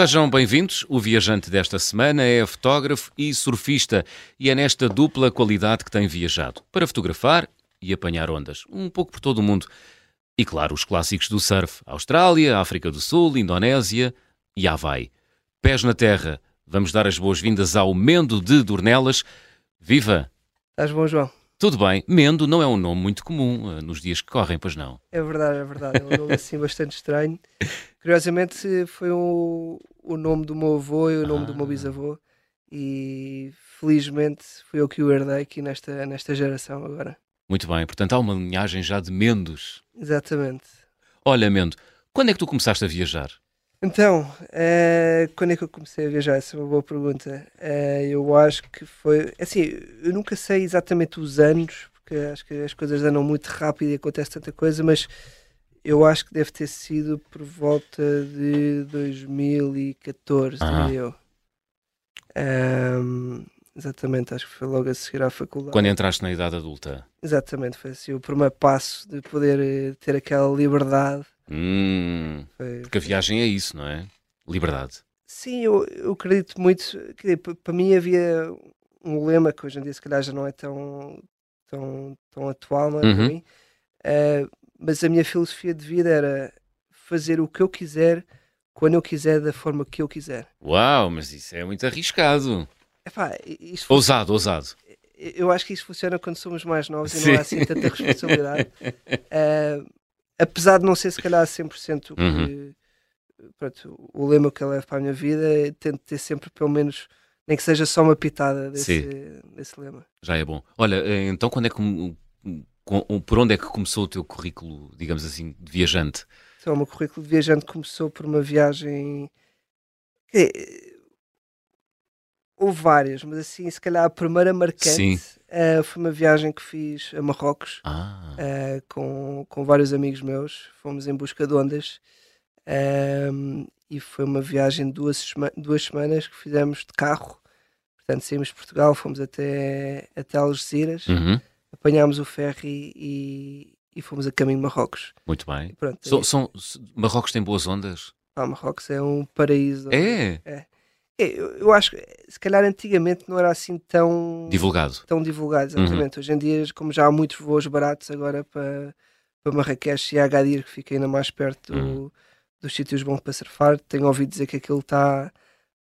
Sejam bem-vindos. O viajante desta semana é fotógrafo e surfista e é nesta dupla qualidade que tem viajado para fotografar e apanhar ondas, um pouco por todo o mundo. E claro, os clássicos do surf: Austrália, África do Sul, Indonésia e Havaí. Pés na terra, vamos dar as boas-vindas ao Mendo de Dornelas. Viva! Estás bom, João? Tudo bem, Mendo não é um nome muito comum uh, nos dias que correm, pois não? É verdade, é verdade. É um nome assim bastante estranho. Curiosamente foi o, o nome do meu avô e o nome ah. do meu ah. bisavô e felizmente fui eu que o herdei aqui nesta, nesta geração agora. Muito bem, portanto há uma linhagem já de Mendos. Exatamente. Olha, Mendo, quando é que tu começaste a viajar? Então, uh, quando é que eu comecei a viajar? Essa é uma boa pergunta. Uh, eu acho que foi. Assim, eu nunca sei exatamente os anos, porque acho que as coisas andam muito rápido e acontece tanta coisa, mas eu acho que deve ter sido por volta de 2014, ah. diria eu. Um, exatamente, acho que foi logo a seguir à faculdade. Quando entraste na idade adulta? Exatamente, foi assim o primeiro passo de poder eh, ter aquela liberdade Hum, foi, porque a viagem é isso, não é? Liberdade. Sim, eu, eu acredito muito. Que, para mim havia um lema que hoje em dia se calhar já não é tão, tão, tão atual, não é? Uhum. Para mim. Uh, mas a minha filosofia de vida era fazer o que eu quiser, quando eu quiser, da forma que eu quiser. Uau, mas isso é muito arriscado. Epá, ousado, ousado. Eu acho que isso funciona quando somos mais novos Sim. e não há assim tanta responsabilidade. uh, apesar de não ser se calhar 100% o que, uhum. pronto, o lema que eu levo para a minha vida, é tento ter sempre pelo menos nem que seja só uma pitada desse, desse lema. Já é bom. Olha, eh, então quando é que por onde é que começou o teu currículo, digamos assim, de viajante? Então, o meu currículo de viajante começou por uma viagem. Houve várias, mas assim, se calhar a primeira marcante uh, foi uma viagem que fiz a Marrocos ah. uh, com, com vários amigos meus. Fomos em busca de ondas uh, e foi uma viagem de duas, duas semanas que fizemos de carro. Portanto, saímos de Portugal, fomos até, até Algeciras, uhum. apanhámos o ferry e, e fomos a caminho de Marrocos. Muito bem. Pronto, so, são, Marrocos tem boas ondas? Ah, Marrocos é um paraíso. É? É. É, eu, eu, acho que se calhar antigamente não era assim tão divulgado. Tão divulgado, uhum. exatamente. Uhum. Hoje em dia, como já há muitos voos baratos agora para, para Marrakech e Agadir, que fica ainda mais perto uhum. do, dos sítios bons para surfar, tenho ouvido dizer que aquilo está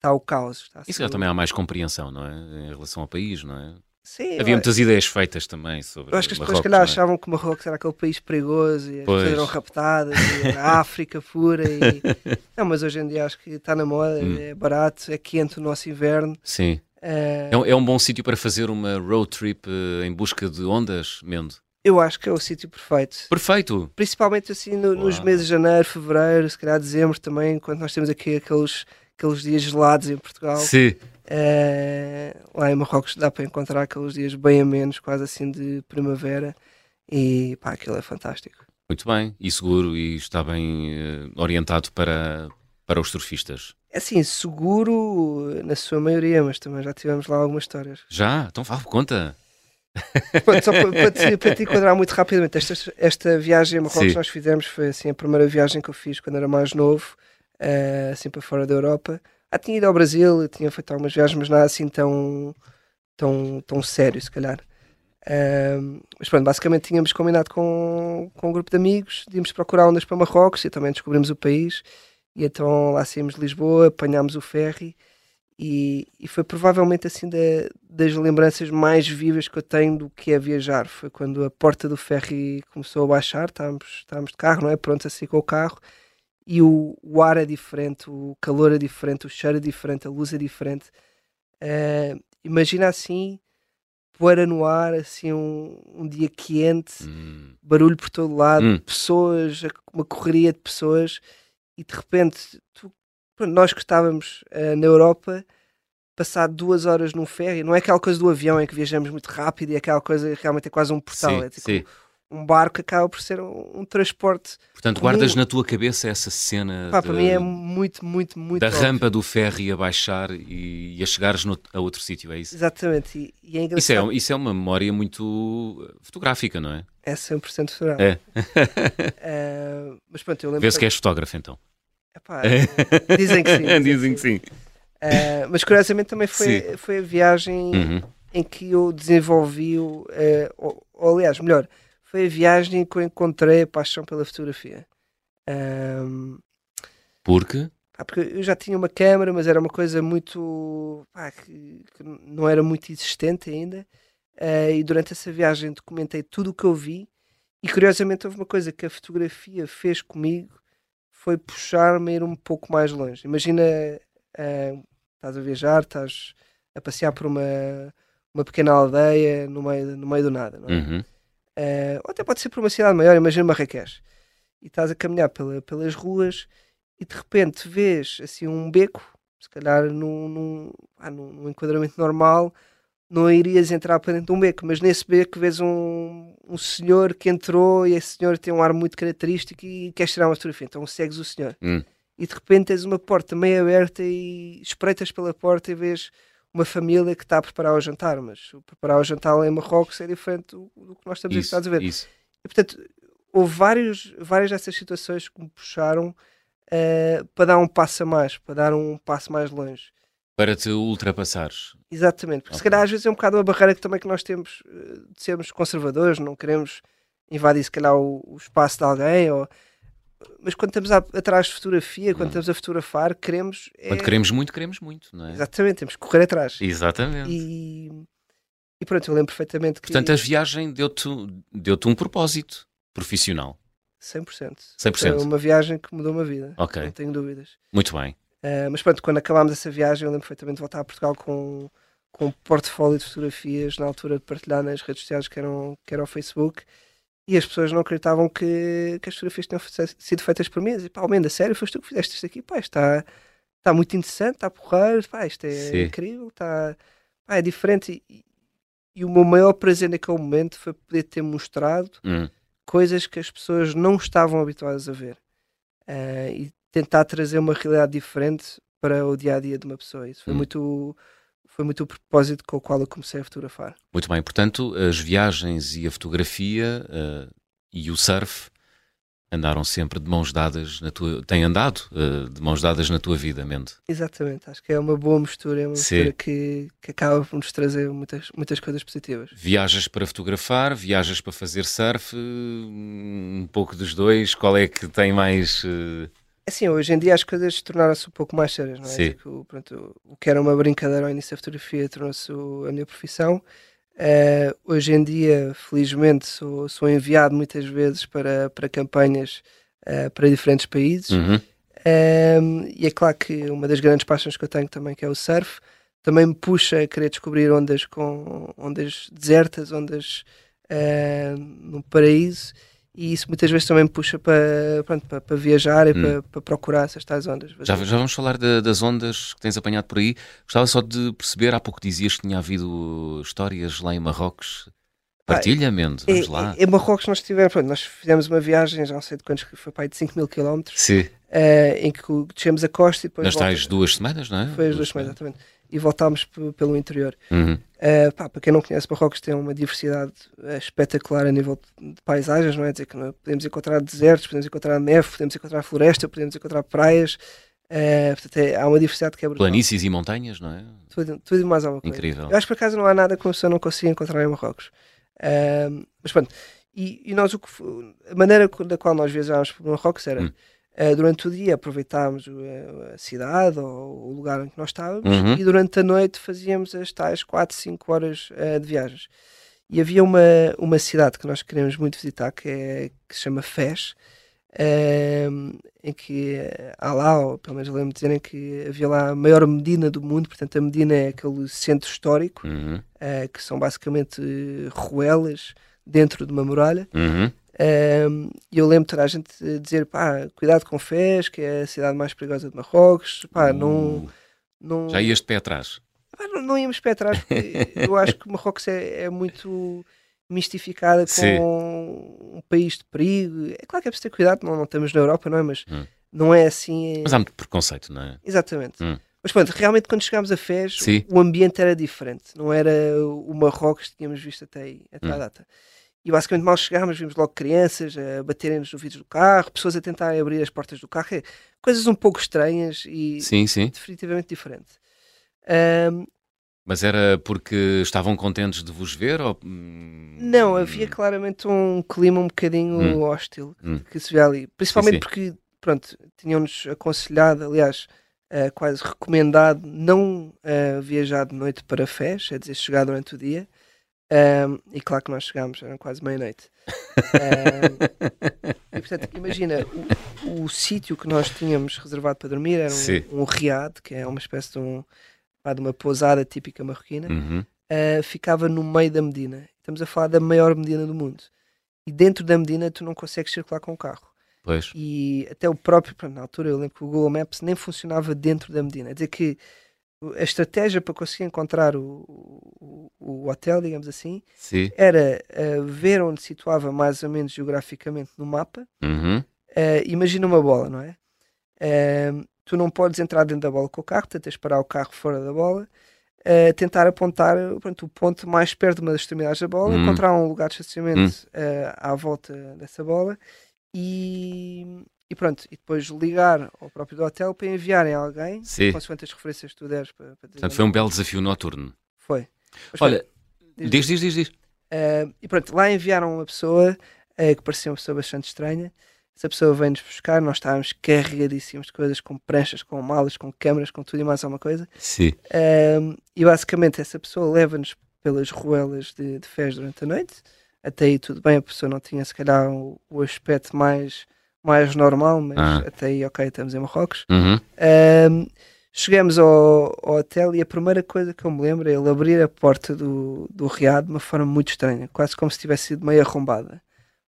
tá o caos. Está Isso já também há mais compreensão, não é? Em relação ao país, não é? Sim, Havia muitas ideias feitas também sobre. Eu acho que as pessoas que calhar é? achavam que Marrocos era aquele país perigoso e as pessoas eram raptadas e era África pura. E... Não, mas hoje em dia acho que está na moda, hum. é barato, é quente o nosso inverno. Sim. É, é um, é um bom sítio para fazer uma road trip uh, em busca de ondas, Mendo? Eu acho que é o sítio perfeito. Perfeito. Principalmente assim no, nos meses de janeiro, fevereiro, se calhar dezembro também, quando nós temos aqui aqueles, aqueles dias gelados em Portugal. Sim. Uh, lá em Marrocos dá para encontrar aqueles dias bem a menos, quase assim de primavera, e pá, aquilo é fantástico. Muito bem, e seguro, e está bem uh, orientado para, para os surfistas. É assim, seguro na sua maioria, mas também já tivemos lá algumas histórias. Já? Então fala, conta. Pronto, só para, para, te, para, te, enquadrar muito rapidamente, esta, esta viagem a Marrocos que nós fizemos foi assim a primeira viagem que eu fiz quando era mais novo, uh, assim para fora da Europa. Ah, tinha ido ao Brasil, tinha feito algumas viagens, mas nada assim tão, tão, tão sério, se calhar. Mas pronto, basicamente tínhamos combinado com, com um grupo de amigos irmos procurar ondas para Marrocos e também descobrimos o país. E então lá saímos de Lisboa, apanhámos o ferry e, e foi provavelmente assim da, das lembranças mais vivas que eu tenho do que é viajar. Foi quando a porta do ferry começou a baixar, estávamos, estávamos de carro, não é? Pronto a sair com o carro e o, o, ar é diferente, o calor é diferente, o cheiro é diferente, a luz é diferente. Uh, imagina assim, poeira no ar, assim, um, um dia quente, hum. barulho por todo lado, hum. pessoas, uma correria de pessoas, e de repente, tu, nós que estávamos uh, na Europa, passar duas horas num ferry, não é aquela coisa do avião em que viajamos muito rápido e aquela coisa realmente é quase um portal, sim, é tipo sim um barco acaba por ser um, um transporte. Portanto, comum. guardas na tua cabeça essa cena. Pá, de, para mim é muito, muito, muito. Da óbvio. rampa do ferry a baixar e, e a chegares no, a outro sítio, é isso? Exatamente. E, e é isso, é, isso é uma memória muito fotográfica, não é? É 100% fotográfica. É. uh, mas pronto, eu lembro. Vê-se que és fotógrafo então. Epá, dizem que sim. Dizem, dizem que sim. Uh, mas curiosamente também foi, foi a viagem uhum. em que eu desenvolvi, uh, ou, ou, aliás, melhor, foi a viagem em que eu encontrei a paixão pela fotografia. Um, Porque? porque eu já tinha uma câmera, mas era uma coisa muito. Pá, que, que, não era muito existente ainda. Uh, e durante essa viagem documentei tudo o que eu vi. E curiosamente houve uma coisa que a fotografia fez comigo foi puxar-me a ir um pouco mais longe. Imagina, uh, estás a viajar, estás a passear por uma, uma pequena aldeia no meio, no meio do nada, não é? Uhum. Uh, ou até pode ser por uma cidade maior, imagina Marrakech. E estás a caminhar pela, pelas ruas e de repente vês assim um beco, se calhar num, num, ah, num, num enquadramento normal, não irias entrar para dentro de um beco, mas nesse beco vês um, um senhor que entrou e esse senhor tem um ar muito característico e queres tirar uma fotografia, então segues o senhor. Hum. E de repente tens uma porta meio aberta e espreitas pela porta e vês uma família que está a preparar o jantar, mas preparar o jantar lá em Marrocos é diferente do, do que nós estamos isso, a ver. Isso. E portanto, houve vários, várias dessas situações que me puxaram uh, para dar um passo a mais, para dar um passo mais longe. Para te ultrapassares. Exatamente, porque okay. se calhar às vezes é um bocado uma barreira que também que nós temos eh, de sermos conservadores, não queremos invadir se calhar o, o espaço de alguém, ou... mas quando estamos a, atrás de fotografia, quando hum. estamos a fotografar, queremos... É... Quando queremos muito, queremos muito, não é? Exatamente, temos que correr atrás. Exatamente. E, e pronto, eu lembro perfeitamente que... Portanto, a viagem deu-te deu um propósito profissional. 100%. 100%. Foi uma viagem que mudou uma vida, Ok. não tenho dúvidas. Muito bem. Uh, mas pronto, quando acabámos essa viagem, eu lembro perfeitamente de voltar a Portugal com, com um portfólio de fotografias na altura de partilhar nas redes sociais que eram, que era o Facebook e as pessoas não acreditavam que, que as fotografias tinham sido feitas por mim. E pá, Almenda, sério, foste tu que fizeste isto aqui? Pá, está, está muito interessante, está porreiro, pá, isto é Sim. incrível, está, pá, é diferente. E, e, o meu maior prazer naquele momento foi poder ter mostrado hum. coisas que as pessoas não estavam habituadas a ver. Uh, e tentar trazer uma realidade diferente para o dia a dia de uma pessoa. Isso foi hum. muito foi muito o propósito com o qual eu comecei a fotografar. Muito bem, portanto, as viagens e a fotografia uh, e o surf andaram sempre de mãos dadas na tua. têm andado uh, de mãos dadas na tua vida, mente. Exatamente, acho que é uma boa mistura, é uma Sim. mistura que, que acaba por nos trazer muitas, muitas coisas positivas. Viajas para fotografar, viajas para fazer surf, um pouco dos dois, qual é que tem mais. Uh Assim, hoje em dia as coisas tornaram-se um pouco mais sérias, não é? Sim. Tipo, pronto, o que era uma brincadeira ao início da fotografia tornou-se a minha profissão. Uh, hoje em dia, felizmente, sou, sou enviado muitas vezes para, para campanhas uh, para diferentes países. Uhum. Uh, e é claro que uma das grandes paixões que eu tenho também, que é o surf, também me puxa a querer descobrir ondas com ondas desertas, ondas no paraíso e isso muitas vezes também me puxa para, pronto, para, para viajar e hum. para, para, procurar essas tais ondas. Já, já vamos falar de, das ondas que tens apanhado por aí. Gostava só de perceber, há pouco dizias que tinha havido histórias lá em Marrocos. Partilha, Mendo, vamos é, lá. Em Marrocos nós tivemos, pronto, nós fizemos uma viagem, já não sei de quantos, foi para aí de 5 mil quilómetros. Sim. Uh, em que descemos a costa e depois. Nas tais duas semanas, não é? Foi as duas, duas semanas, exatamente e voltámos pelo interior. Uhum. Uh, pá, para quem não conhece, Marrocos tem uma diversidade uh, espetacular a nível de, paisagens, não é? Dizer que é? podemos encontrar desertos, podemos encontrar neve, podemos encontrar floresta, podemos encontrar praias. Uh, portanto, é, há uma diversidade que é brutal. Planícies e montanhas, não é? Tudo, tudo mais alguma coisa. Incrível. Eu acho que por acaso não há nada que uma pessoa não consiga encontrar em Marrocos. mas pronto, e, e, nós, o que, a maneira da qual nós viajámos para Marrocos era. Hum Uh, durante o dia aproveitámos a, a cidade ou o lugar em que nós estávamos uhum. e durante a noite fazíamos as tais 4, 5 horas uh, de viagens. E havia uma, uma cidade que nós queremos muito visitar que, é, que se chama Fez, uh, em que há lá, ou pelo menos lembro-me dizerem que havia lá a maior Medina do mundo, portanto a Medina é aquele centro histórico, uhum. que são basicamente ruelas dentro de uma muralha. Uhum. Um, eu lembro toda a gente dizer, pá, cuidado com Fez, que é a cidade mais perigosa de Marrocos, pá, uh, não, não... Já ias de pé atrás? Pá, não, não, íamos pé atrás, porque eu acho que Marrocos é, é muito mistificada com Sim. um país de perigo. É claro que é preciso ter cuidado, não, não estamos na Europa, não é? Mas hum. não é assim... É... Mas há muito preconceito, não é? Exatamente. Hum. Mas pronto, realmente quando chegámos a Fez, Sim. o ambiente era diferente. Não era o Marrocos que tínhamos visto até aí, até hum. à data. E basicamente mal chegámos, vimos logo crianças a baterem-nos no vidro do carro, pessoas a tentarem abrir as portas do carro, é, coisas um pouco estranhas e sim, sim. definitivamente diferentes. Um, mas era porque estavam contentes de vos ver? Ou... Hum, Não, havia claramente um clima um bocadinho hum. hostil hum. que se vê ali. Principalmente sim, porque, pronto, tinham-nos aconselhado, aliás, uh, quase recomendado não uh, viajar de noite para Fez, é dizer, chegar durante o dia. Um, e claro que nós chegámos, eram quase meia-noite. Um, e portanto, imagina, o, o sítio que nós tínhamos reservado para dormir era um, um riad, que é uma espécie de, um, de uma pousada típica marroquina, uhum. uh, ficava no meio da Medina. Estamos a falar da maior Medina do mundo. E dentro da Medina tu não consegues circular com o carro. Pois. E até o próprio, na altura eu lembro que o Google Maps nem funcionava dentro da Medina. É dizer que a estratégia para conseguir encontrar o, o, o hotel, digamos assim, Sim. era uh, ver onde situava mais ou menos geograficamente no mapa. Uhum. Uh, imagina uma bola, não é? Uh, tu não podes entrar dentro da bola com o carro, tens de parar o carro fora da bola, tentar apontar pronto, o ponto mais perto de uma das extremidades da bola, uhum. encontrar um lugar de estacionamento uhum. à volta dessa bola e, e pronto, e depois ligar ao próprio do hotel para enviarem alguém, Sim. consoante as referências que tu deres. Para, para Portanto, foi um belo desafio noturno. Foi. Mas, Olha, diz, diz, diz, diz. Uh, e pronto, lá enviaram uma pessoa uh, que parecia uma pessoa bastante estranha. Essa pessoa vem-nos buscar, nós estávamos carregadíssimos de coisas, com pranchas, com malas, com câmaras, com tudo e mais alguma coisa. Sim. Uh, e basicamente essa pessoa leva-nos pelas ruelas de, de fés durante a noite. Até aí tudo bem, a pessoa não tinha se calhar o, o aspecto mais mais normal, mas ah. até aí, ok, estamos em Marrocos. Uhum. Um, chegamos ao, ao, hotel e a primeira coisa que eu me lembro é ele abrir a porta do, do riad de uma forma muito estranha, quase como se tivesse sido meio arrombada.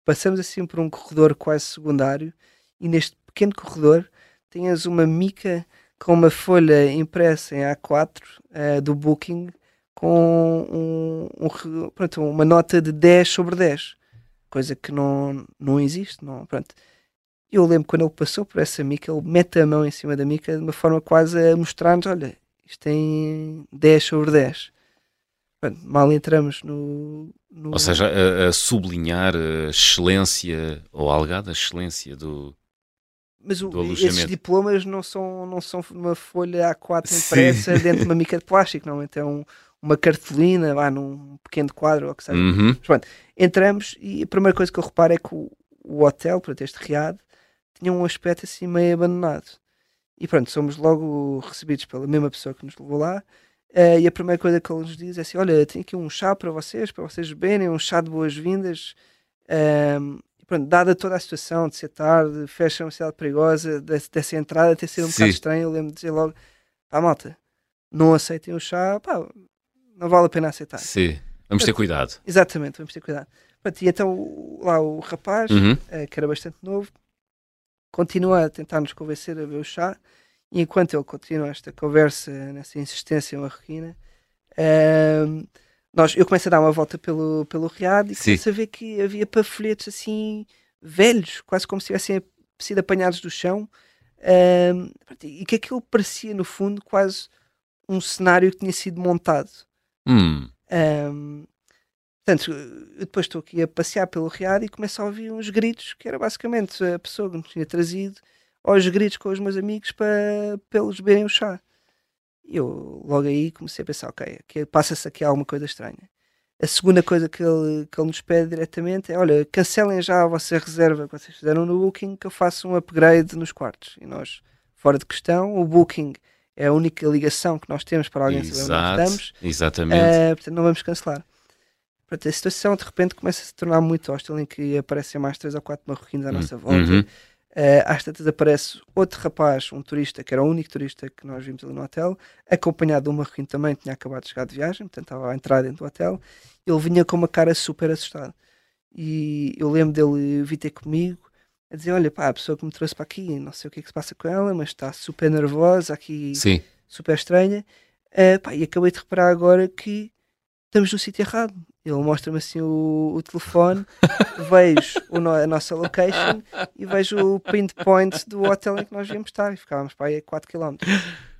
Passamos assim por um corredor quase secundário e neste pequeno corredor tinhas uma mica com uma folha impressa em A4 uh, ah, do Booking com um, um, pronto, uma nota de 10 sobre 10, coisa que não, não existe. Não, pronto eu lembro quando ele passou por essa mica, ele mete a mão em cima da mica de uma forma quase a mostrar-nos: olha, isto tem 10 sobre 10. Pronto, mal entramos no, no... Ou seja, a, a, sublinhar a excelência ou a alegada excelência do. Mas o, esses diplomas não são, não são uma folha A4 impressa Sim. dentro de uma mica de plástico, não. Então, um, uma cartolina lá num pequeno quadro ou o que seja. Uhum. Mas, pronto, entramos e a primeira coisa que eu reparo é que o, o hotel, para este riad, tinha um aspecto assim meio abandonado. E pronto, somos logo recebidos pela mesma pessoa que nos levou lá. Uh, e a primeira coisa que ele nos diz é assim: Olha, tenho aqui um chá para vocês, para vocês beberem, um chá de boas-vindas. Um, e pronto, dada toda a situação de ser tarde, fecha uma cidade perigosa, dessa, dessa entrada ter sido um Sim. bocado estranho, eu lembro de dizer logo: Pá, malta, não aceitem o chá, pá, não vale a pena aceitar. Sim, vamos ter cuidado. Exatamente, vamos ter cuidado. Pronto, e então lá o rapaz, uhum. uh, que era bastante novo, continua a tentar nos convencer a beber o chá, e enquanto ele continua esta conversa, nessa insistência marroquina, uh, nós, eu começo a dar uma volta pelo, pelo Riad e começo a ver que havia pafolhetos assim velhos, quase como se tivessem sido apanhados do chão, uh, e que aquilo parecia, no fundo, quase um cenário que tinha sido montado. Hum. Um, Portanto, eu depois estou aqui a passear pelo Riad e começo a ouvir uns gritos, que era basicamente a pessoa que me tinha trazido aos gritos com os meus amigos para, para eles beberem o chá. E eu logo aí comecei a pensar, ok, passa-se aqui alguma coisa estranha. A segunda coisa que ele, que ele nos pede diretamente é, olha, cancelem já a vossa reserva que vocês fizeram no Booking, que eu faço um upgrade nos quartos. E nós, fora de questão, o Booking é a única ligação que nós temos para alguém Exato, saber onde estamos. Exatamente. Uh, portanto, não vamos cancelar. Portanto, a situação de repente começa a se tornar muito hostil em que aparecem mais três ou quatro marroquinos à uhum. nossa volta. Uhum. Uh, às tantas aparece outro rapaz, um turista, que era o único turista que nós vimos ali no hotel, acompanhado de um marroquino também, que tinha acabado de chegar de viagem, portanto estava a entrar dentro do hotel. Ele vinha com uma cara super assustada. E eu lembro dele vir ter comigo a dizer: Olha, pá, a pessoa que me trouxe para aqui, não sei o que é que se passa com ela, mas está super nervosa, aqui Sim. super estranha. Uh, pá, e acabei de reparar agora que estamos no sítio errado. Ele mostra-me assim o, o telefone, vejo o no, a nossa location e vejo o pinpoint do hotel em que nós íamos estar. E ficávamos para aí a 4 km.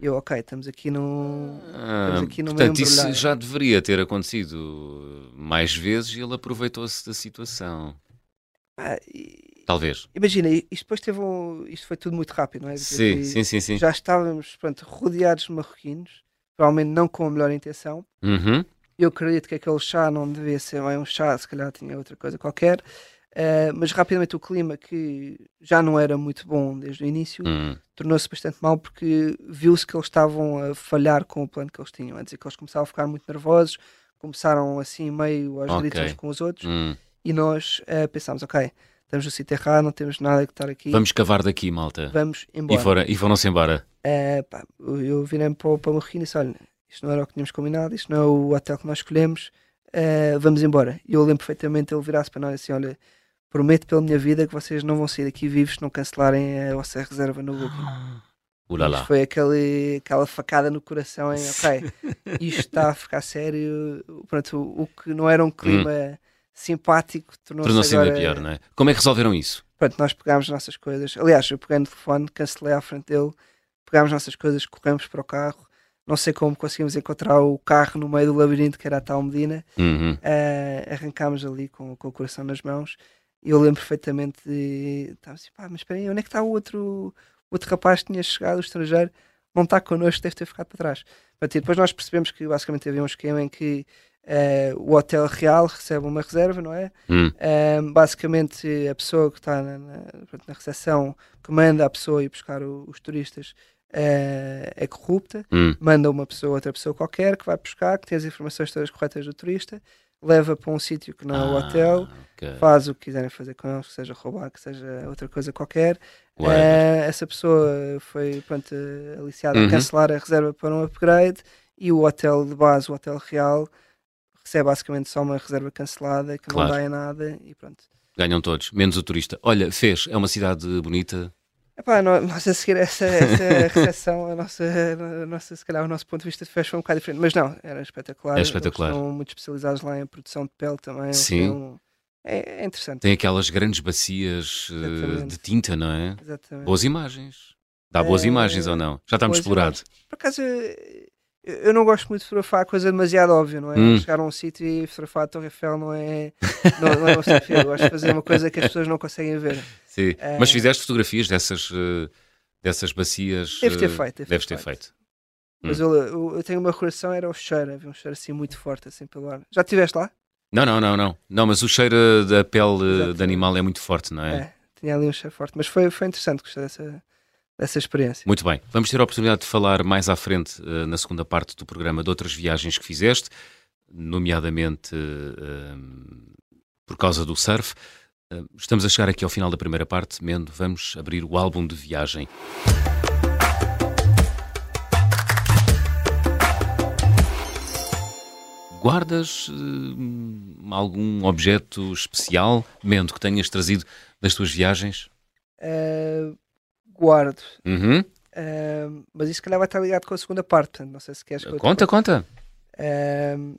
E eu, ok, estamos aqui, no, ah, estamos aqui no Portanto, isso já deveria ter acontecido mais vezes e ele aproveitou-se da situação. Ah, e, Talvez. imagina, isto depois teve um. Isto foi tudo muito rápido, não é? Sim, E sim, sim, sim. Já estávamos pronto, rodeados de marroquinos, provavelmente não com a melhor intenção. Uhum. Eu acredito que aquele chá não devia ser bem um chá, se calhar tinha outra coisa qualquer. Uh, mas rapidamente o clima, que já não era muito bom desde o início, Hum. tornou-se bastante mal porque viu-se que eles estavam a falhar com o plano que eles tinham. A dizer que eles começavam a ficar muito nervosos, começaram assim meio aos gritos uns com os outros, Hum. e nós uh, pensámos: ok, estamos no sítio errado, não temos nada que estar aqui, Vamos cavar daqui, malta. vamos E, embora. fora, e foram-se embora. Uh, pá, eu virei-me para, o- para o Marroquino e disse: olha, isto não era o que tínhamos combinado, isto não é o hotel que nós escolhemos, uh, vamos embora. E eu lembro perfeitamente ele virar-se para nós assim: olha, prometo pela minha vida que vocês não vão sair daqui vivos se não cancelarem a vossa reserva no Booking. Ulala. Isto foi aquele, aquela facada no coração em ok, isto está a ficar sério. Pronto, o, o que não era um clima simpático tornou-se agora... ainda pior, não é? Como é que resolveram isso? Pronto, nós pegámos as nossas coisas. Aliás, eu peguei no telefone, cancelei à frente dele, pegámos as nossas coisas, corremos para o carro. Não sei como conseguimos encontrar o carro no meio do labirinto que era a tal Medina. Uhum. Uh, arrancámos ali com, com o coração nas mãos. E eu lembro perfeitamente de. Estava assim, pá, mas espera aí, onde é que está o outro, o outro rapaz que tinha chegado, o estrangeiro? Não está connosco, deve ter ficado para trás. E depois nós percebemos que basicamente havia um esquema em que uh, o hotel real recebe uma reserva, não é? Hum. Um, basicamente, a pessoa que está na, na, na recepção que manda a pessoa ir buscar o- os turistas uh, é corrupta, Hum. manda uma pessoa, outra pessoa qualquer, que vai buscar, que tem as informações todas corretas do turista, leva para um sítio que não é o Ah, hotel, ok. faz o que quiserem fazer com eles, que seja roubar, que seja outra coisa qualquer. Eh, essa pessoa foi pronto, eh, aliciada Uhum. a cancelar a reserva para um upgrade e o hotel de base, o hotel real, recebe basicamente só uma reserva cancelada que Claro. não dá em nada e pronto. Ganham todos, menos o turista. Olha, fez, é uma cidade bonita. Epá, nó- nós a seguir essa, essa recepção, a nossa, a nossa, se calhar o nosso ponto de vista de festa foi um bocado diferente, mas não, era espetacular. É espetacular. Eles estão muito especializados lá em produção de pele também. Sim. um- É, é interessante. Tem aquelas grandes bacias eh, Exatamente. de tinta, não é? Exatamente. Boas imagens. Dá boas Eh, imagens ou não? Já boas explorado. Por acaso, eu, não gosto muito de fotografar coisa demasiado óbvia, não é? Hum. Chegar a um sítio e fotografar a Torre Eiffel não é, não, não é uma fotografia. Eu gosto de fazer uma coisa que as pessoas não conseguem ver. Sim. Eh, Mas fizeste fotografias dessas, eh, dessas bacias? Devo ter eh, feito, devo ter Deves ter feito. feito. Mas Hum. eu, eu, eu tenho uma recordação, era o cheiro, havia um cheiro assim muito forte, assim pelo ar. Já estiveste lá? Não, não, não, não. Não, mas o cheiro da pele eh, Exato. de animal é muito forte, não é? É, tinha ali um cheiro forte. Mas foi, foi interessante, gostei dessa, dessa experiência. Muito bem. Vamos ter a oportunidade de falar mais à frente, eh, na segunda parte do programa, de outras viagens que fizeste, nomeadamente eh, por causa do surf. Eh, estamos a chegar aqui ao final da primeira parte. Mendo, vamos abrir o álbum de viagem. Guardas algum objeto especial, Mendo, que tenhas trazido das tuas viagens? Uh, guardo. Uhum. Uh, mas isso se calhar vai estar ligado com a segunda parte, portanto, não sei se queres que Conta, conta. Uh,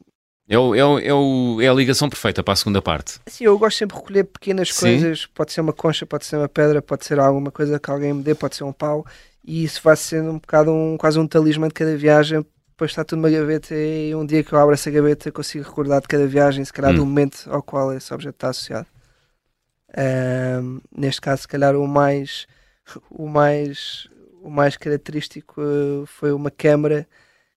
É, o- é, o- é, o- é a ligação perfeita para a segunda parte. Sim, eu gosto sempre de recolher pequenas Sim. coisas. Pode ser uma concha, pode ser uma pedra, pode ser alguma coisa que alguém me dê, pode ser um pau. E isso vai sendo um bocado um, quase um talismã de cada viagem. Depois está tudo numa gaveta e um dia que eu abro essa gaveta consigo recordar de cada viagem, se calhar Hum. do momento ao qual esse objeto está associado. Ahm, neste caso, se calhar o mais, o mais, o mais característico eh, foi uma câmara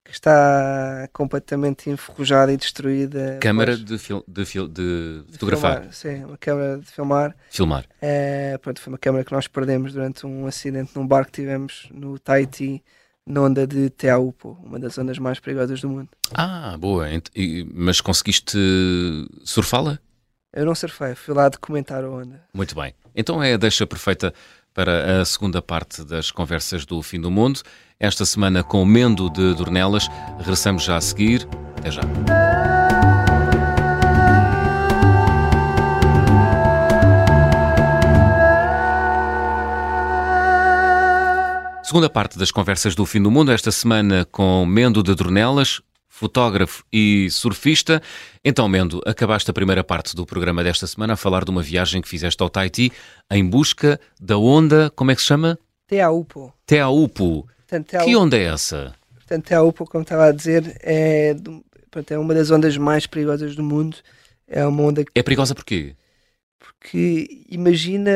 que está completamente enferrujada e destruída. Câmara de, fil- de, fil- de de fotografar, filmar, sim, uma câmara de filmar. filmar. Eh, pronto, foi uma câmara que nós perdemos durante um acidente num barco que tivemos no Tahiti, na onda de Teaupo, uma das ondas mais perigosas do mundo. Ah, boa. E- Mas conseguiste surfá-la? Eu não surfei, fui lá documentar a onda. Muito bem. Então é a deixa perfeita para a segunda parte das conversas do fim do mundo. Esta semana com Mendo de Dornelas. Regressamos já a seguir. Até já. Segunda parte das conversas do fim do mundo, esta semana com Mendo de Dornelas, fotógrafo e surfista. Então, Mendo, acabaste a primeira parte do programa desta semana a falar de uma viagem que fizeste ao Tahiti em busca da onda, como é que se chama? Teaupo. Teaupo. Portanto, Que Teaupo, onda é essa? portanto, Teaupo, como estava a dizer, é, é uma das ondas mais perigosas do mundo. É uma onda que... É perigosa porquê? Porque imagina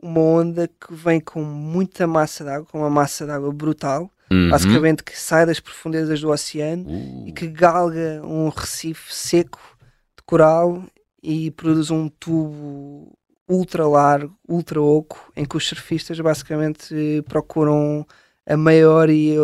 uma onda que vem com muita massa d'água, com uma massa d'água brutal, uhum. basicamente que sai das profundezas do oceano uh. e que galga um recife seco de coral e produz um tubo ultra largo, ultra oco, em que os surfistas basicamente procuram a maior e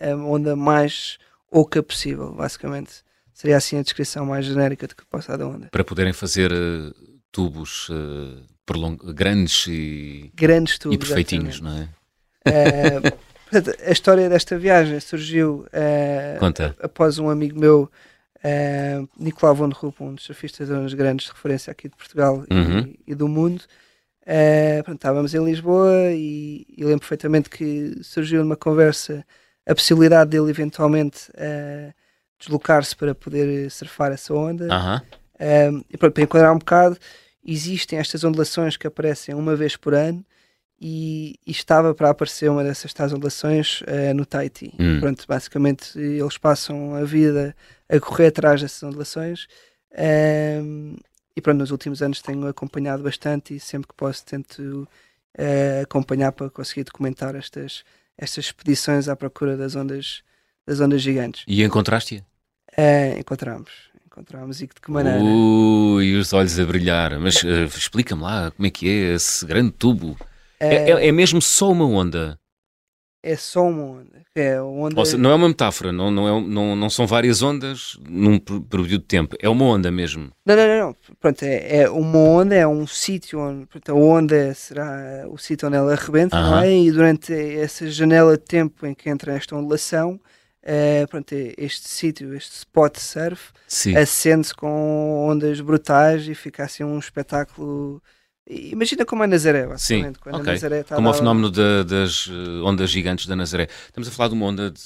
a onda mais oca possível, basicamente. Seria assim a descrição mais genérica de que possa da onda. Para poderem fazer uh, tubos uh, grandes e, grandes tubos, e perfeitinhos, exatamente. não é? Uh, portanto, a história desta viagem surgiu após um amigo meu Uh, Nicolau von Rupp, um dos surfistas grandes de referência aqui de Portugal uhum. e, e, do mundo. Uh, pronto, estávamos em Lisboa e, e, lembro perfeitamente que surgiu numa conversa a possibilidade dele eventualmente uh, deslocar-se para poder surfar essa onda. Uhum. e pronto, para enquadrar um bocado, existem estas ondulações que aparecem uma vez por ano e, e, estava para aparecer uma dessas tais ondulações uh, no Tahiti. Hum. Pronto, basicamente eles passam a vida a correr atrás dessas ondulações um, ehm, e pronto, nos últimos anos tenho acompanhado bastante e sempre que posso tento uh, acompanhar para conseguir documentar estas, estas expedições à procura das ondas, das ondas gigantes. E encontraste-a? Uh, encontramos. Encontramos e de que maneira? Ui, os olhos a brilhar. Mas uh, explica-me lá como é que é esse grande tubo. É, é, é, mesmo só uma onda. É só uma onda. É onda... Seja, não é uma metáfora, não, não, é, não, não são várias ondas num período de tempo, é uma onda mesmo. Não, não, não, não. Pronto, é, é uma onda, é um sítio onde pronto, a onda será o sítio onde ela arrebenta, uh -huh. não é? E durante essa janela de tempo em que entra esta ondulação, uh, pronto, este sítio, este spot surf, acende-se com ondas brutais e fica assim um espetáculo Imagina como a Nazaré, basicamente. Sim, okay. Nazaré como o fenómeno de, das eh, ondas gigantes da Nazaré. Estamos a falar de uma onda de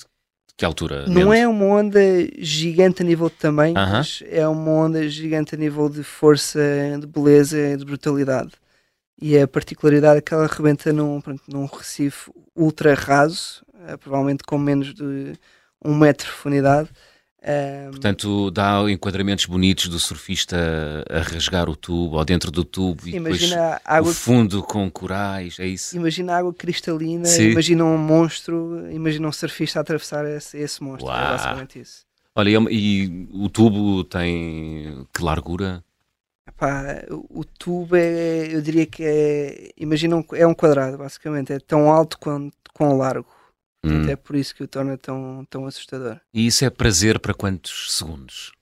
que altura? Não é uma onda gigante a nível de tamanho, uh -huh. mas é uma onda gigante a nível de força, de beleza e de brutalidade. E a particularidade é que ela arrebenta num, pronto, num recife ultra raso, eh, provavelmente com menos de um metro de profundidade, um... Portanto, dá enquadramentos bonitos do surfista a rasgar o tubo ou dentro do tubo Sim, e depois água... o fundo com corais, é isso? Imagina água cristalina, Sim. imagina um monstro, imagina um surfista a atravessar esse, esse monstro, é Uau. é basicamente isso. Olha, e, e, o tubo tem que largura? Epá, o tubo é, eu diria que é, imagina, um, é um quadrado, basicamente, é tão alto quanto quão largo. Hum. é por isso que o torna tão, tão assustador. E isso é prazer para quantos segundos?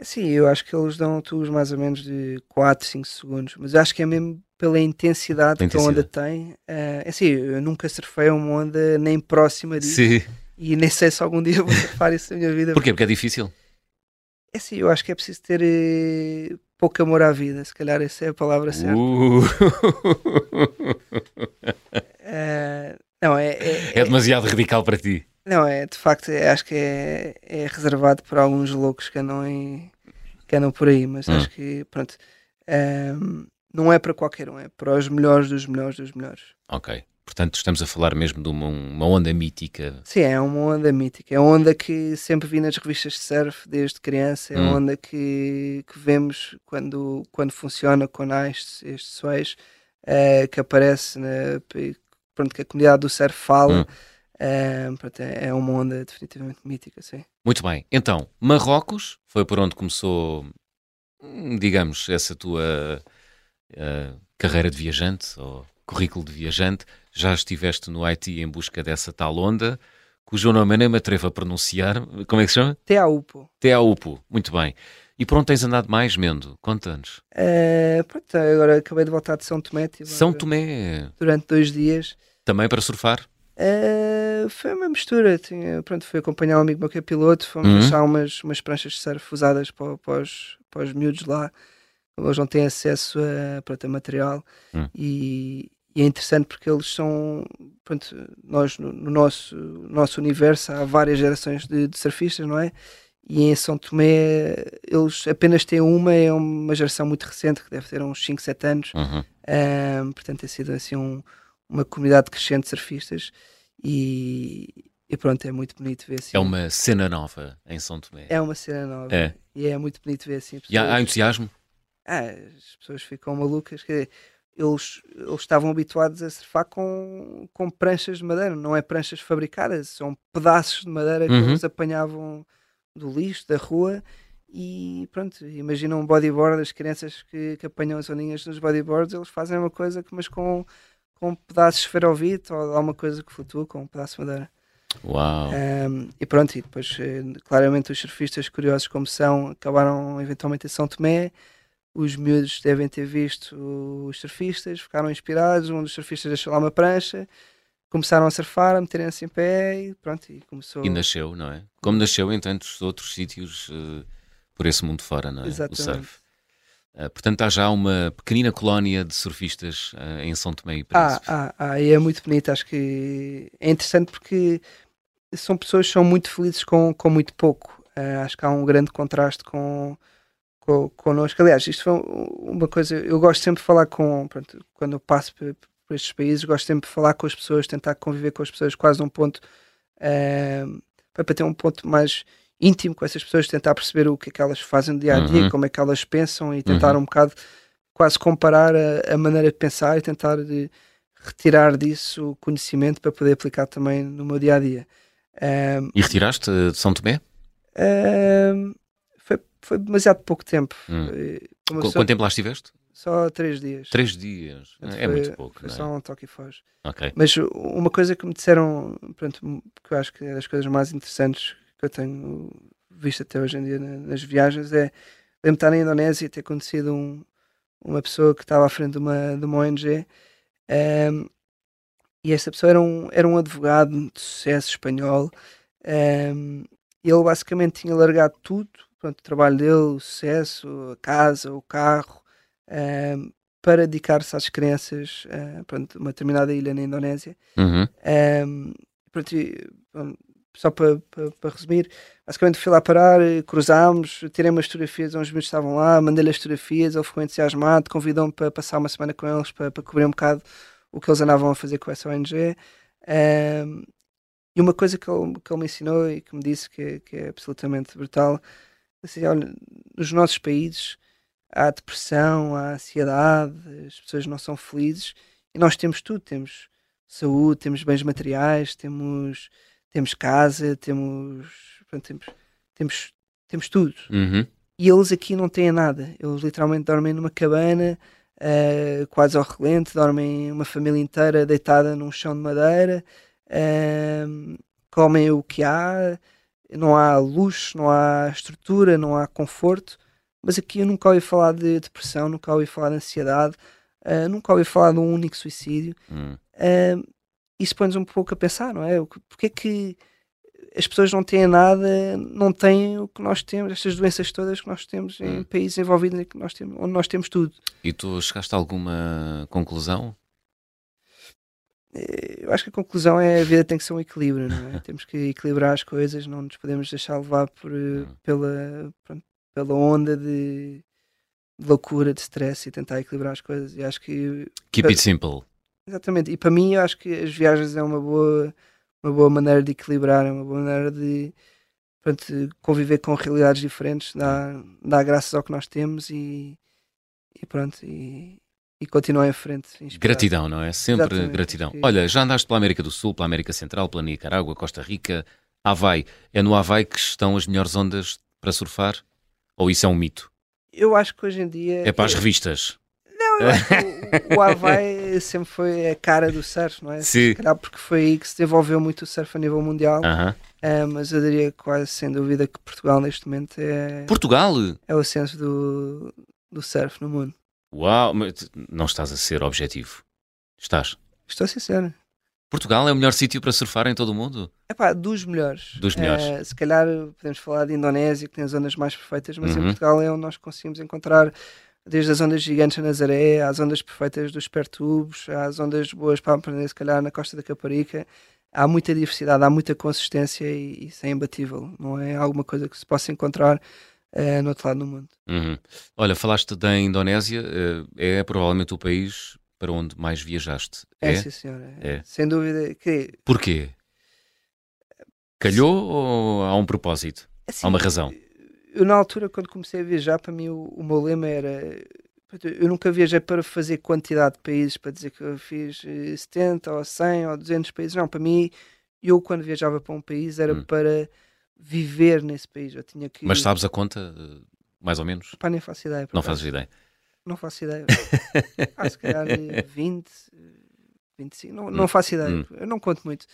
Sim, eu acho que eles dão tubos mais ou menos de 4, 5 segundos, mas acho que é mesmo pela intensidade, intensidade. que a onda tem. Uh, é assim, eu nunca surfei uma onda nem próxima disso. Sim. E nem sei se algum dia vou surfar isso na minha vida. Porquê? Porque é difícil? É assim, eu acho que é preciso ter uh, pouco amor à vida, se calhar essa é a palavra certa. Uh. uh, Não, é, é, é demasiado radical para ti. Não, é de facto, é, acho que é, é reservado para alguns loucos que andam, em, que andam por aí, mas hum. acho que, pronto, um, ehm, não é para qualquer um, é para os melhores dos melhores dos melhores. Ok. Portanto, estamos a falar mesmo de uma, uma onda mítica. Sim, é uma onda mítica. É uma onda que sempre vi nas revistas de surf desde criança. É hum. uma onda que, que vemos quando, quando funciona, há estes, estes sois, uh, que aparece na, pronto, que a comunidade do surf fala. Hum. Uh, pronto, é, é uma onda definitivamente mítica, sim. Muito bem. Então, Marrocos foi por onde começou, digamos, essa tua uh, carreira de viajante ou currículo de viajante. Já estiveste no Haiti em busca dessa tal onda, cujo nome eu nem me atrevo a pronunciar. Como é que se chama? Teaupo. Teaupo, muito bem. E por onde tens andado mais, Mendo? Conta-nos. Uh, pronto, agora acabei de voltar de São Tomé. São Tomé? Durante dois dias. Também para surfar? Uh, foi uma mistura. Tinha, pronto, fui acompanhar um amigo meu que é piloto. Fomos uhum. deixar umas, umas pranchas de surf usadas para, para, os, para os miúdos lá. Eles não têm acesso a, pronto, a material. Uhum. E, e, é interessante porque eles são. Pronto, nós, no, no nosso, nosso universo, há várias gerações de, de surfistas, não é? e em São Tomé eles apenas têm uma, é uma geração muito recente, que deve ter uns 5, 7 anos, uhum. um, portanto tem sido assim um, uma comunidade crescente de surfistas e e pronto, é muito bonito ver assim. É uma cena nova em São Tomé. É uma cena nova. É. E é muito bonito ver assim. E há, há pessoas- entusiasmo? Ah, as pessoas ficam malucas. Quer dizer, eles, eles estavam habituados a surfar com, com pranchas de madeira, não é pranchas fabricadas, são pedaços de madeira que Uhum. eles apanhavam do lixo, da rua. E pronto, imaginam um bodyboard, as crianças que, que apanham as ondinhas nos bodyboards, eles fazem uma coisa, que- mas com, com pedaços de esferovite ou alguma coisa que flutua com um pedaço de madeira. Uau! Um, e pronto, e depois, eh, claramente, os surfistas curiosos como são, acabaram eventualmente em São Tomé. Os miúdos devem ter visto os surfistas, ficaram inspirados. Um dos surfistas deixou lá uma prancha, começaram a surfar, a meterem-se em pé e pronto, e começou. E nasceu, não é? Como nasceu em tantos outros sítios eh, por esse mundo fora, não é? O Exatamente. surf. Eh, portanto, há já uma pequenina colónia de surfistas eh, em São Tomé e Ah, Príncipe. ah, ah, e é muito bonito. Acho que é interessante porque são pessoas que são muito felizes com, com muito pouco. Ah, acho que há um grande contraste com, com connosco. Aliás, isto foi uma coisa. Eu gosto sempre de falar com. Pronto, quando eu passo por, por estes países, gosto sempre de falar com as pessoas, tentar conviver com as pessoas, quase num ponto. ah, para ter um ponto mais íntimo com essas pessoas, tentar perceber o que é que elas fazem no dia a dia, Uhum. como é que elas pensam e tentar Uhum. um bocado quase comparar a, a maneira de pensar e tentar de retirar disso o conhecimento para poder aplicar também no meu dia a dia. Ahm, E retiraste eh, de São Tomé? ahm, foi, demasiado pouco tempo. Hum. Uma Qu- pessoa- Quanto tempo lá estiveste? Só três dias. Três dias. Portanto, é foi- muito pouco, Foi não é? só um toque e foge. Ok. Mas uma coisa que me disseram, pronto, que eu acho que é das coisas mais interessantes que eu tenho visto até hoje em dia na- nas viagens é lembro-me estar na Indonésia e ter conhecido um- uma pessoa que estava à frente de uma, de uma ONG ehm, e essa pessoa era um, era um advogado de sucesso espanhol ehm, e ele basicamente tinha largado tudo, pronto, o trabalho dele, o sucesso, a casa, o carro ehm, para dedicar-se às crianças eh, pronto, uma determinada ilha na Indonésia Uhum. um, pronto, e, bom, só para pa, pa resumir, basicamente fui lá parar, eh, cruzámos, tirei umas fotografias, uns miúdos estavam lá, mandei-lhe as fotografias, ele ficou entusiasmado, convidou-me para passar uma semana com eles para, para cobrir um bocado o que eles andavam a fazer com essa ONG. Um, e uma coisa que ele, que ele me ensinou e que me disse que, que é absolutamente brutal, assim, olha, nos nossos países há depressão, há ansiedade, as pessoas não são felizes e nós temos tudo, temos saúde, temos bens materiais, temos, temos casa, temos, pronto, temos, temos, temos tudo. Uhum. E eles aqui não têm nada. Eles literalmente dormem numa cabana, eh, quase ao relente, dormem uma família inteira deitada num chão de madeira, ehm, comem o que há, não há luxo, não há estrutura, não há conforto. Mas aqui eu nunca ouvi falar de depressão, nunca ouvi falar de ansiedade, eh, nunca ouvi falar de um único suicídio. Hum. Ahm, isso põe-nos um pouco a pensar, não é? Porque é que as pessoas não têm nada, não têm o que nós temos, estas doenças todas que nós temos em Hum. países envolvidos em que nós temos, onde nós temos tudo. E tu chegaste a alguma conclusão? Eu acho que a conclusão é a vida tem que ser um equilíbrio, não é? temos que equilibrar as coisas, não nos podemos deixar levar por, eh, Hum. pela, pronto, pela onda de, de loucura, de stress e tentar equilibrar as coisas. E acho que Keep it simple. Exatamente, e para mim eu acho que as viagens é uma boa, uma boa maneira de equilibrar, é uma boa maneira de, pronto, conviver com realidades diferentes, dá, dá graças ao que nós temos e, e pronto, e, e continuar em frente. inspirado. Gratidão, não é? Sempre Exatamente, gratidão. Olha, já andaste pela América do Sul, pela América Central, pela Nicarágua, Costa Rica, Havaí. É no Havaí que estão as melhores ondas para surfar? Ou isso é um mito? Eu acho que hoje em dia. É para as revistas. Não, eu acho que o, o Havaí sempre foi a cara do surf, não é? Sim. Se calhar porque foi aí que se desenvolveu muito o surf a nível mundial, Aham. ah, mas eu diria quase sem dúvida que Portugal neste momento é, Portugal? é o centro do, do surf no mundo. Uau, mas não estás a ser objetivo. Estás. Estou sincero. Portugal é o melhor sítio para surfar em todo o mundo? Epá, dos melhores. Dos melhores. Eh, se calhar podemos falar de Indonésia, que tem as zonas mais perfeitas, mas Uhum. em Portugal é onde nós conseguimos encontrar desde as ondas gigantes na Nazaré, às ondas perfeitas dos pertubos, às ondas boas para aprender, se calhar, na Costa da Caparica. Há muita diversidade, há muita consistência e isso é imbatível. Não é alguma coisa que se possa encontrar eh, no outro lado do mundo. Uhum. Olha, falaste da Indonésia, eh, é provavelmente o país para onde mais viajaste. É, É? sim, senhora. É. Sem dúvida. Que, Porquê? Calhou ou há um propósito? Assim, há uma razão? Eu, na altura, quando comecei a viajar, para mim o, o meu lema era. Eu nunca viajei para fazer quantidade de países, para dizer que eu fiz 70 ou 100 ou 200 países. Não, para mim, eu quando viajava para um país era Hum. para viver nesse país. Eu tinha que. Mas sabes a conta, eh, mais ou menos? Pá, nem faço ideia. Não fazes ideia. Não faço ideia. ah, se calhar eh, 20, eh, 25, não, não faço ideia. Hum. Eu não conto muito.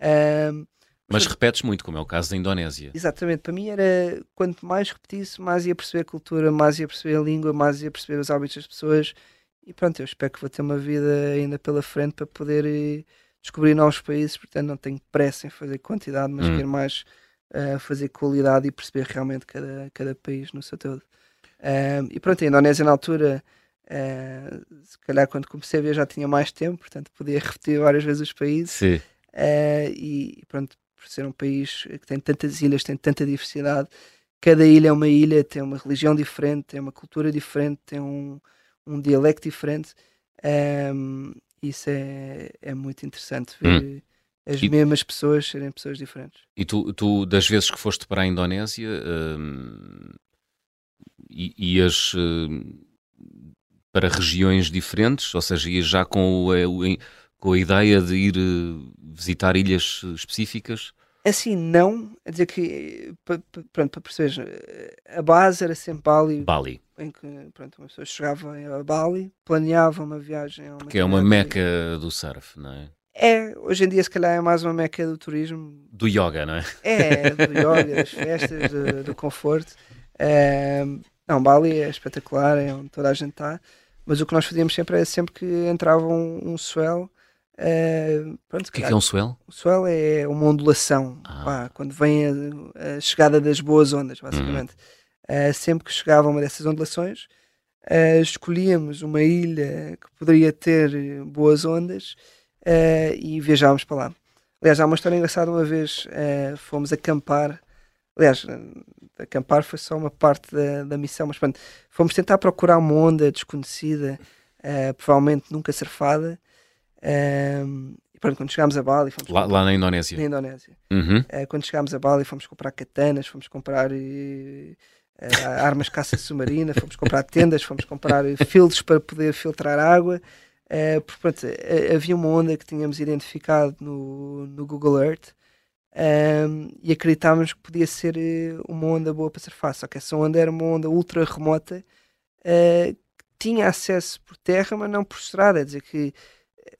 Ahm, Mas repetes muito, como é o caso da Indonésia. exatamente, para mim era quanto mais repetisse, mais ia perceber a cultura, mais ia perceber a língua, mais ia perceber os hábitos das pessoas. E pronto, eu espero que vou ter uma vida ainda pela frente para poder eh, descobrir novos países. Portanto, não tenho pressa em fazer quantidade, mas Hum. quero mais eh, fazer qualidade e perceber realmente cada, cada país no seu todo. E pronto, a Indonésia na altura, eh, se calhar quando comecei a ver já tinha mais tempo, portanto podia repetir várias vezes os países. Sim. Eh, e pronto, por ser um país que tem tantas ilhas, tem tanta diversidade, cada ilha é uma ilha, tem uma religião diferente, tem uma cultura diferente, tem um, um dialecto diferente. Ehm, isso é, é muito interessante ver as E- mesmas pessoas serem pessoas diferentes. E tu, tu, das vezes que foste para a Indonésia, hum, ias hum, para regiões diferentes, ou seja, ias já com, o- o- com a ideia de ir eh, visitar ilhas eh, específicas? Assim, não, a dizer que, pa- pronto, para perceberes, eh, a base era sempre Bali, Bali, em que pronto, uma pessoa chegava a Bali, planeava uma viagem a uma que é uma meca do surf, não é? É, hoje em dia se calhar é mais uma meca do turismo. Do yoga, não é? É, do yoga, das festas, do, do conforto. Ehm, não, Bali é espetacular, é onde toda a gente está. Mas o que nós fazíamos sempre é sempre que entrava um, um swell. eh, pronto, O que é, que é um swell? O swell é uma ondulação. Ah. pá, quando vem a, a chegada das boas ondas, basicamente. Eh, sempre que chegava uma dessas ondulações, eh, escolhíamos uma ilha que poderia ter boas ondas eh, e viajávamos para lá. Aliás, há uma história engraçada. Uma vez eh, fomos acampar. Aliás, eh, acampar foi só uma parte da, da missão, mas pronto, fomos tentar procurar uma onda desconhecida, eh, provavelmente nunca surfada. Ehm, e pronto, quando chegámos a Bali, fomos Lá, lá na Indonésia. na Indonésia. Uhum. Eh, quando chegámos a Bali, fomos comprar katanas, fomos comprar armas de caça submarina, fomos comprar tendas, fomos comprar filtros para poder filtrar água. Eh, porque, pronto, eh, havia uma onda que tínhamos identificado no, no Google Earth ehm, e acreditávamos que podia ser eh, uma onda boa para surfar. Só que essa onda era uma onda ultra remota eh, que tinha acesso por terra, mas não por estrada. É dizer que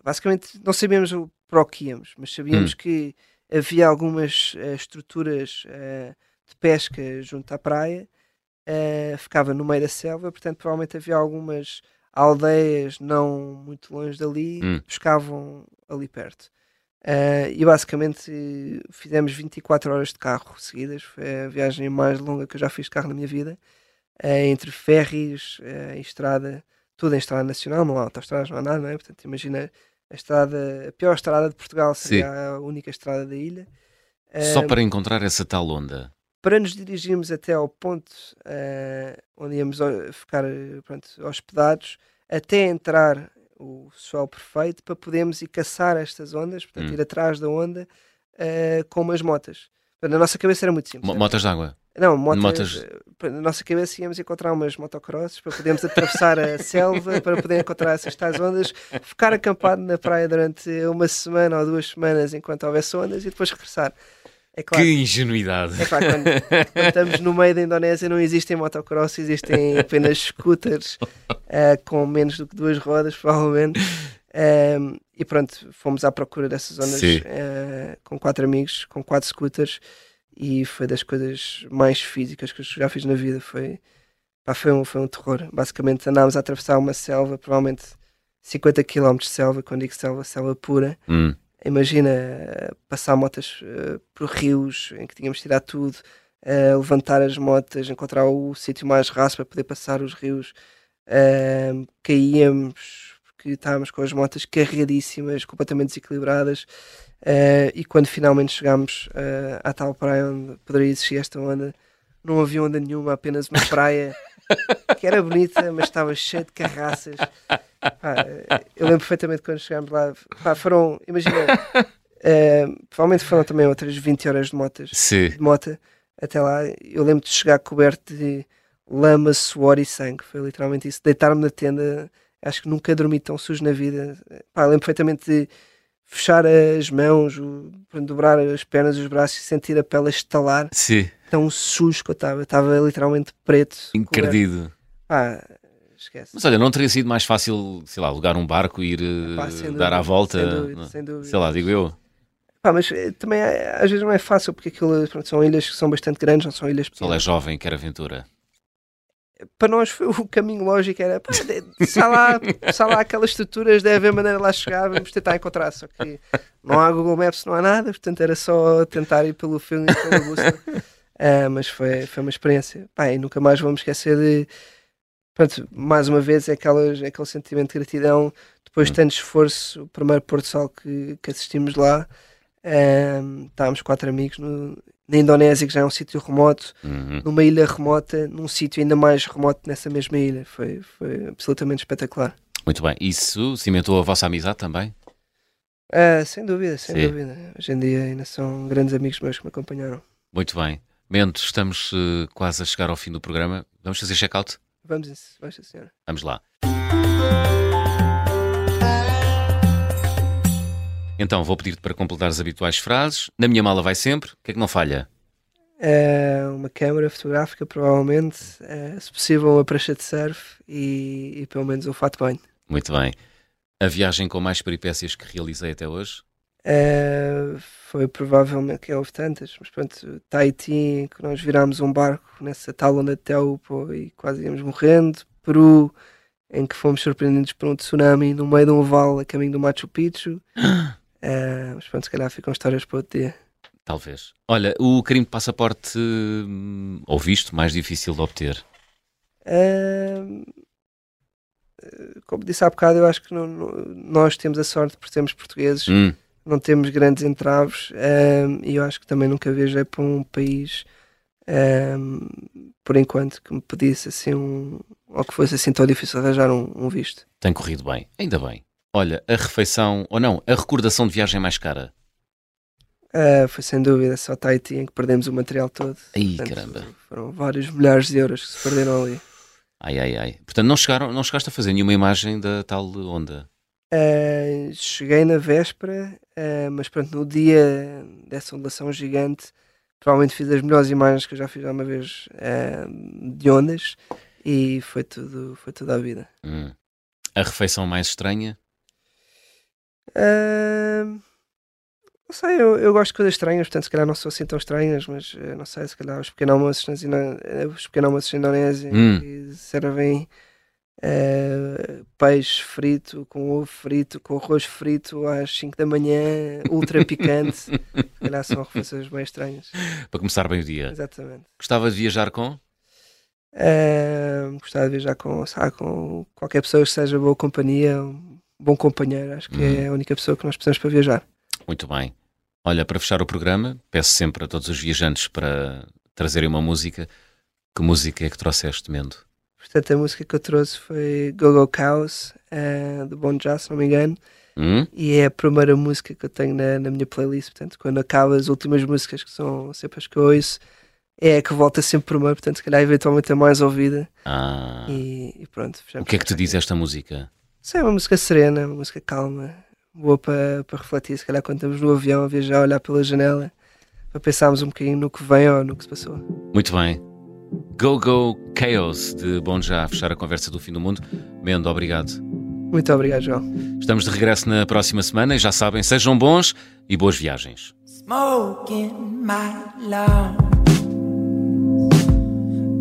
basicamente não sabíamos para o que íamos, mas sabíamos Hum. que havia algumas eh, estruturas de pesca junto à praia, ficava no meio da selva, portanto, provavelmente havia algumas aldeias não muito longe dali Hum. pescavam ali perto. Eh, e basicamente fizemos 24 horas de carro seguidas, foi a viagem mais longa que eu já fiz de carro na minha vida, eh, entre ferries e estrada, tudo em estrada nacional, não há autostradas, não há nada, não é? Portanto, imagina a estrada, a pior estrada de Portugal seria a única estrada da ilha. Só para encontrar essa tal onda. Para nos dirigirmos até ao ponto eh, onde íamos ho- ficar eh, pronto, hospedados, até entrar o sol perfeito, para podermos ir caçar estas ondas, portanto, Hum. ir atrás da onda eh, com umas motas. Na nossa cabeça era muito simples. Mo- Motas de água. não, motas, motas- eh, Na nossa cabeça íamos encontrar umas motocrosses para podermos atravessar a selva, para poder encontrar essas tais ondas, ficar acampado na praia durante uma semana ou duas semanas enquanto houvesse ondas e depois regressar. É claro, Que ingenuidade. é claro quando, quando estamos no meio da Indonésia não existem motocross, existem apenas scooters eh, com menos do que duas rodas, provavelmente. Ehm, e pronto, fomos à procura dessas zonas Sim. eh, com quatro amigos, com quatro scooters, e foi das coisas mais físicas que eu já fiz na vida. Foi, pá, foi, um, foi um terror. Basicamente andámos a atravessar uma selva, provavelmente 50 km de selva, quando digo selva, selva pura. Hum. Imagina passar motas eh, por rios em que tínhamos tirar tudo, eh, levantar as motas, encontrar o sítio mais raso para poder passar os rios. eh, caíamos porque estávamos com as motas carregadíssimas, completamente desequilibradas. eh, e quando finalmente chegámos à tal praia onde poderia existir esta onda, não havia onda nenhuma, apenas uma praia que era bonita, mas estava cheia de carraças. Pá, eu lembro perfeitamente quando chegámos lá. Pá, foram, imagina, Uh, provavelmente foram também outras 20 horas de motas. Sim. De mota até lá. Eu lembro de chegar coberto de lama, suor e sangue. Foi literalmente isso. Deitar-me na tenda. Acho que nunca dormi tão sujo na vida. Pá, lembro perfeitamente de fechar as mãos, o, dobrar as pernas, os braços e sentir a pele estalar. Sim. Tão sujo que eu estava. Estava literalmente preto. Encardido. Pá, esquece. Mas olha, não teria sido mais fácil, sei lá, alugar um barco e ir sem dar dúvida, à volta? sem dúvida, Não- sem dúvida. Sei lá, digo eu. Pá, mas eh, também é- às vezes não é fácil porque aquilo pronto, são ilhas que são bastante grandes, não são ilhas é pequenas. jovem, quer aventura. Para nós foi o caminho lógico era pá, se há lá, se há lá aquelas estruturas, deve haver maneira de lá chegar, vamos tentar encontrar. Só que não há Google Maps, não há nada, portanto era só tentar ir pelo filme e pela bússola. Ah, mas foi, foi uma experiência. Pá, e nunca mais vamos esquecer de. Pronto, mais uma vez, aquelas, aquele sentimento de gratidão. Depois de Hum. tanto esforço, o primeiro Porto Sol que, que assistimos lá, estávamos quatro amigos no- na Indonésia, que já é um sítio remoto, Uhum. numa ilha remota, num sítio ainda mais remoto nessa mesma ilha. Foi, foi absolutamente espetacular. Muito bem. Isso cimentou a vossa amizade também? Ah, sem dúvida, sem Sim. dúvida. Hoje em dia ainda são grandes amigos meus que me acompanharam. Muito bem. Mendes, estamos eh, quase a chegar ao fim do programa. Vamos fazer check-out? Vamos, isso, sim, senhora. Vamos lá. Então, vou pedir-te para completar as habituais frases. Na minha mala vai sempre. O que é que não falha? Ah, uma câmara fotográfica, provavelmente. ah, se possível, uma prancha de surf e, e pelo menos um fato banho. Muito bem. A viagem com mais peripécias que realizei até hoje? Ah, foi provavelmente que houve tantas, mas pronto, Tahiti, em que nós virámos um barco nessa tal onda de Teupo e quase íamos morrendo. Peru, em que fomos surpreendidos por um tsunami no meio de um vale a caminho do Machu Picchu. Ah, mas pronto, se calhar ficam histórias para outro dia. Talvez. Olha, o crime de passaporte hum, ou visto mais difícil de obter? Ah, como disse há bocado, eu acho que não- não- nós temos a sorte por sermos portugueses, Hum, não temos grandes entraves ahm, e eu acho que também nunca viajei para um país ahm, por enquanto que me pedisse assim um ou que fosse assim tão difícil arranjar um, um visto. tem corrido bem. Ainda bem. Olha, a refeição, ou não, a recordação de viagem mais cara. Ah, foi sem dúvida só Tahiti em que perdemos o material todo. Ai, Portanto, caramba. Foram vários milhares de euros que se perderam ali. Ai, ai, ai. Portanto, não, chegaram, não chegaste a fazer nenhuma imagem da tal onda. Ah, cheguei na véspera, ah, mas pronto, no dia dessa ondulação gigante, provavelmente fiz as melhores imagens que eu já fiz alguma vez ah, de ondas e foi tudo, foi tudo à vida. Hum. A refeição mais estranha? Não sei, eu, eu gosto de coisas estranhas, portanto, se calhar não são assim tão estranhas, mas não sei, se calhar os pequenos almoços, eh, os pequenos almoços na Indonésia Hum. que servem eh, peixe frito, com ovo frito, com arroz frito às 5 da manhã, ultra picante. se calhar são refeições bem estranhas. Para começar bem o dia. Exatamente. Gostava de viajar com? Eh, gostava de viajar com, sabe, com qualquer pessoa que seja boa companhia, um bom companheiro, acho que Hum. é a única pessoa que nós precisamos para viajar. Muito bem. Olha, para fechar o programa, peço sempre a todos os viajantes para trazerem uma música. Que música é que trouxeste, Mendo? Portanto, a música que eu trouxe foi Go Go Cows, eh, do Bon Jovi, se não me engano, Hum? e é a primeira música que eu tenho na, na minha playlist. Portanto, quando acaba as últimas músicas, que são sempre as que eu ouço, é a que volta sempre primeiro. Portanto, se calhar eventualmente a mais ouvida. Ah. E, e pronto. O que é que te diz esta música? Sei, é uma música serena, uma música calma, boa para, para refletir. Se calhar quando estamos no avião a viajar, olhar pela janela, para pensarmos um bocadinho no que vem ou no que se passou. Muito bem. Go Go Chaos de Bom Já a fechar a conversa do fim do mundo. Mendo, obrigado. Muito obrigado, João. Estamos de regresso na próxima semana e já sabem, sejam bons e boas viagens. smoke in my lungs.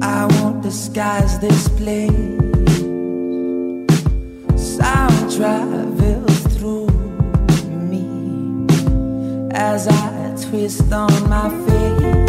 I won't disguise this place. Sound travels through me as I twist on my face.